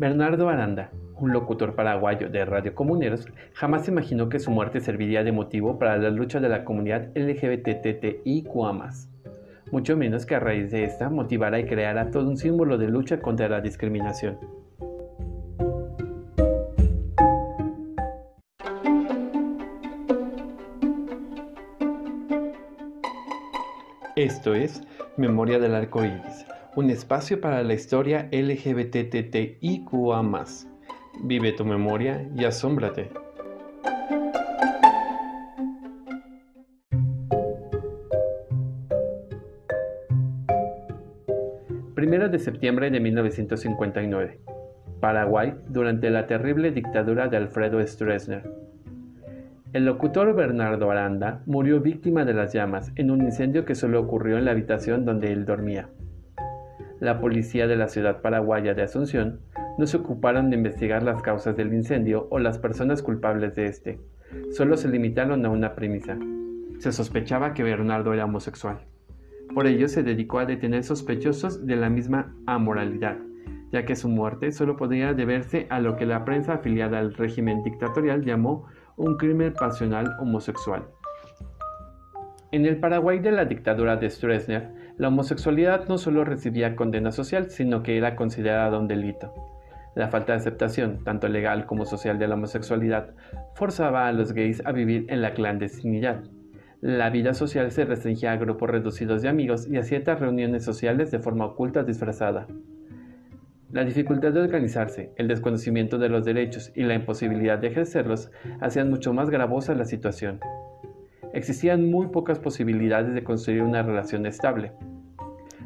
Bernardo Aranda, un locutor paraguayo de Radio Comuneros, jamás imaginó que su muerte serviría de motivo para la lucha de la comunidad LGBTTIQA+, mucho menos que a raíz de esta motivara y creara todo un símbolo de lucha contra la discriminación. Esto es Memoria del Arco Iris, un espacio para la historia LGBTTIQA. Vive tu memoria y asómbrate. Primero de septiembre de 1959. Paraguay durante la terrible dictadura de Alfredo Stroessner. El locutor Bernardo Aranda murió víctima de las llamas en un incendio que solo ocurrió en la habitación donde él dormía. La policía de la ciudad paraguaya de Asunción no se ocuparon de investigar las causas del incendio o las personas culpables de este. Solo se limitaron a una premisa. Se sospechaba que Bernardo era homosexual. Por ello se dedicó a detener sospechosos de la misma amoralidad, ya que su muerte solo podía deberse a lo que la prensa afiliada al régimen dictatorial llamó un crimen pasional homosexual. En el Paraguay de la dictadura de Stroessner, la homosexualidad no solo recibía condena social, sino que era considerada un delito. La falta de aceptación, tanto legal como social, de la homosexualidad forzaba a los gays a vivir en la clandestinidad. La vida social se restringía a grupos reducidos de amigos y a ciertas reuniones sociales de forma oculta disfrazada. La dificultad de organizarse, el desconocimiento de los derechos y la imposibilidad de ejercerlos hacían mucho más gravosa la situación. Existían muy pocas posibilidades de construir una relación estable.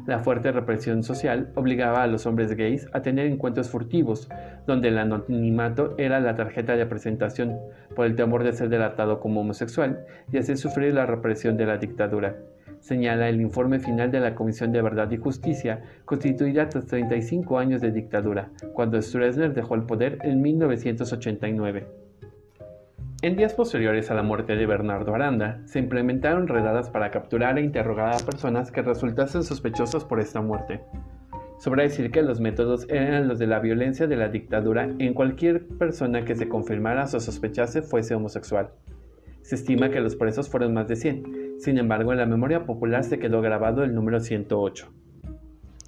La fuerte represión social obligaba a los hombres gays a tener encuentros furtivos, donde el anonimato era la tarjeta de presentación, por el temor de ser delatado como homosexual y hacer sufrir la represión de la dictadura. Señala el informe final de la Comisión de Verdad y Justicia, constituida tras 35 años de dictadura, cuando Stroessner dejó el poder en 1989. En días posteriores a la muerte de Bernardo Aranda, se implementaron redadas para capturar e interrogar a personas que resultasen sospechosas por esta muerte. Sobra decir que los métodos eran los de la violencia de la dictadura en cualquier persona que se confirmara o sospechase fuese homosexual. Se estima que los presos fueron más de 100, sin embargo en la memoria popular se quedó grabado el número 108.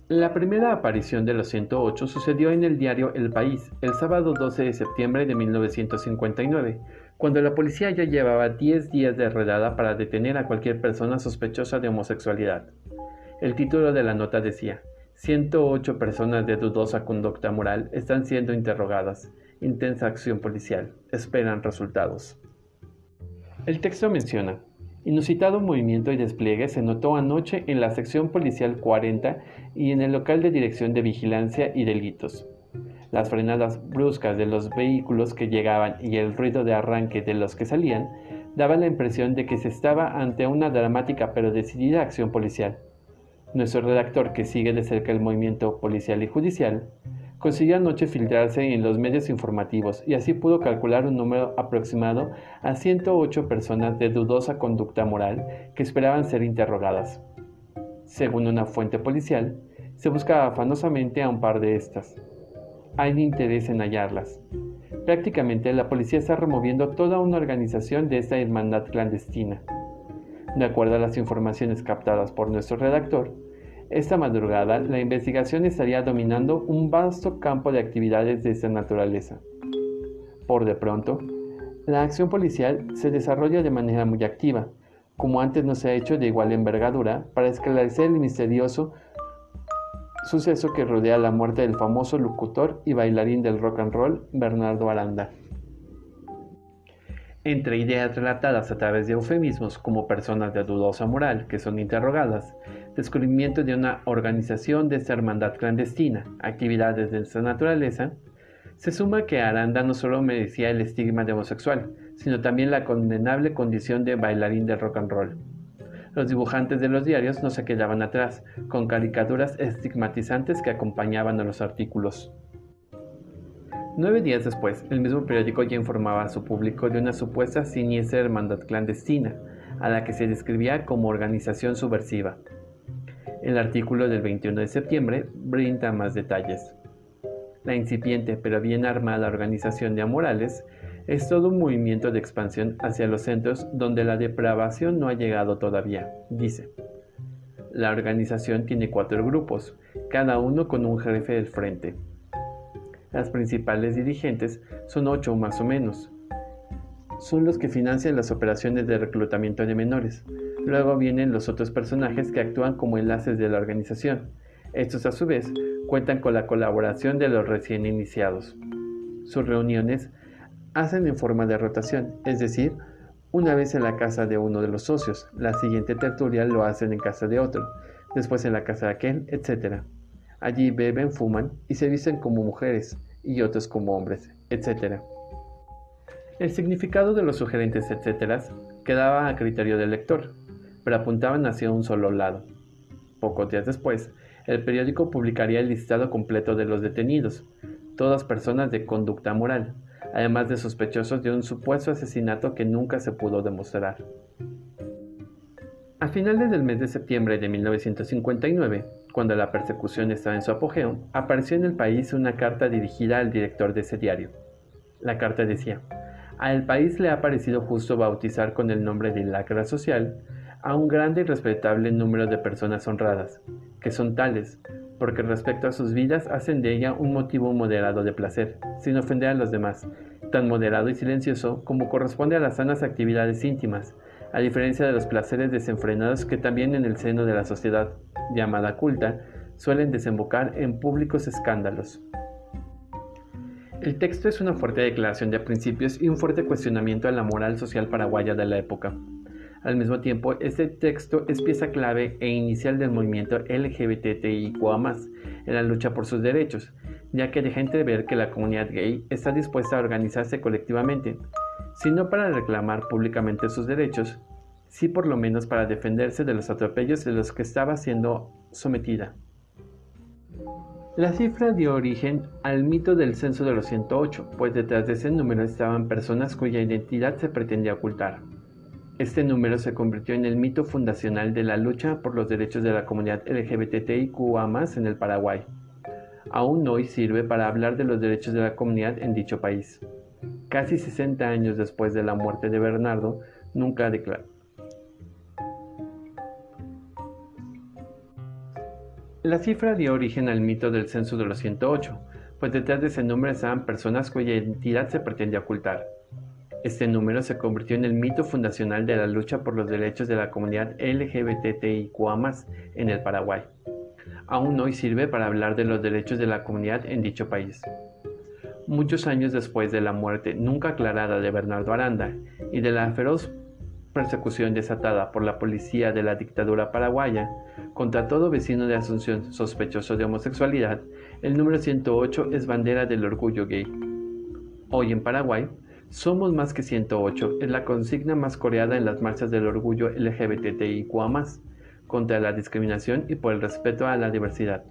La primera aparición de los 108 sucedió en el diario El País, el sábado 12 de septiembre de 1959, cuando la policía ya llevaba 10 días de redada para detener a cualquier persona sospechosa de homosexualidad. El título de la nota decía, 108 personas de dudosa conducta moral están siendo interrogadas. Intensa acción policial. Esperan resultados. El texto menciona, inusitado movimiento y despliegue se notó anoche en la sección policial 40 y en el local de dirección de vigilancia y delitos. Las frenadas bruscas de los vehículos que llegaban y el ruido de arranque de los que salían daban la impresión de que se estaba ante una dramática pero decidida acción policial. Nuestro redactor, que sigue de cerca el movimiento policial y judicial, consiguió anoche filtrarse en los medios informativos y así pudo calcular un número aproximado a 108 personas de dudosa conducta moral que esperaban ser interrogadas. Según una fuente policial, se buscaba afanosamente a un par de estas hay interés en hallarlas. Prácticamente la policía está removiendo toda una organización de esta hermandad clandestina. De acuerdo a las informaciones captadas por nuestro redactor, esta madrugada la investigación estaría dominando un vasto campo de actividades de esta naturaleza. Por de pronto, la acción policial se desarrolla de manera muy activa, como antes no se ha hecho de igual envergadura, para esclarecer el misterioso suceso que rodea la muerte del famoso locutor y bailarín del rock and roll Bernardo Aranda. Entre ideas relatadas a través de eufemismos como personas de dudosa moral que son interrogadas, descubrimiento de una organización de esta hermandad clandestina, actividades de esta naturaleza, se suma que Aranda no solo merecía el estigma de homosexual, sino también la condenable condición de bailarín del rock and roll. Los dibujantes de los diarios no se quedaban atrás, con caricaturas estigmatizantes que acompañaban a los artículos. Nueve días después, el mismo periódico ya informaba a su público de una supuesta siniestra hermandad clandestina, a la que se describía como organización subversiva. El artículo del 21 de septiembre brinda más detalles. La incipiente pero bien armada organización de Amorales es todo un movimiento de expansión hacia los centros donde la depravación no ha llegado todavía, dice. La organización tiene cuatro grupos, cada uno con un jefe del frente. Las principales dirigentes son ocho más o menos. Son los que financian las operaciones de reclutamiento de menores. Luego vienen los otros personajes que actúan como enlaces de la organización. Estos a su vez cuentan con la colaboración de los recién iniciados. Sus reuniones hacen en forma de rotación, es decir, una vez en la casa de uno de los socios, la siguiente tertulia lo hacen en casa de otro, después en la casa de aquel, etc. Allí beben, fuman y se visten como mujeres y otros como hombres, etc. El significado de los sugerentes etc. quedaba a criterio del lector, pero apuntaban hacia un solo lado. Pocos días después, el periódico publicaría el listado completo de los detenidos, todas personas de conducta moral, además de sospechosos de un supuesto asesinato que nunca se pudo demostrar. A finales del mes de septiembre de 1959, cuando la persecución estaba en su apogeo, apareció en el país una carta dirigida al director de ese diario. La carta decía, a el país le ha parecido justo bautizar con el nombre de lacra social a un grande y respetable número de personas honradas, que son tales, porque respecto a sus vidas hacen de ella un motivo moderado de placer, sin ofender a los demás, tan moderado y silencioso como corresponde a las sanas actividades íntimas, a diferencia de los placeres desenfrenados que también en el seno de la sociedad llamada culta suelen desembocar en públicos escándalos. El texto es una fuerte declaración de principios y un fuerte cuestionamiento a la moral social paraguaya de la época. Al mismo tiempo, este texto es pieza clave e inicial del movimiento LGBTIQA+, en la lucha por sus derechos, ya que deja entrever que la comunidad gay está dispuesta a organizarse colectivamente, sino para reclamar públicamente sus derechos, sí por lo menos para defenderse de los atropellos de los que estaba siendo sometida. La cifra dio origen al mito del censo de los 108, pues detrás de ese número estaban personas cuya identidad se pretendía ocultar. Este número se convirtió en el mito fundacional de la lucha por los derechos de la comunidad LGBTIQA en el Paraguay. Aún hoy sirve para hablar de los derechos de la comunidad en dicho país. Casi 60 años después de la muerte de Bernardo, nunca declaró. La cifra dio origen al mito del censo de los 108, pues detrás de ese número estaban personas cuya identidad se pretendía ocultar. Este número se convirtió en el mito fundacional de la lucha por los derechos de la comunidad LGBTIQA en el Paraguay. Aún hoy sirve para hablar de los derechos de la comunidad en dicho país. Muchos años después de la muerte nunca aclarada de Bernardo Aranda y de la feroz persecución desatada por la policía de la dictadura paraguaya contra todo vecino de Asunción sospechoso de homosexualidad, el número 108 es bandera del orgullo gay. Hoy en Paraguay, somos más que 108 es la consigna más coreada en las marchas del orgullo LGBTIQA, contra la discriminación y por el respeto a la diversidad.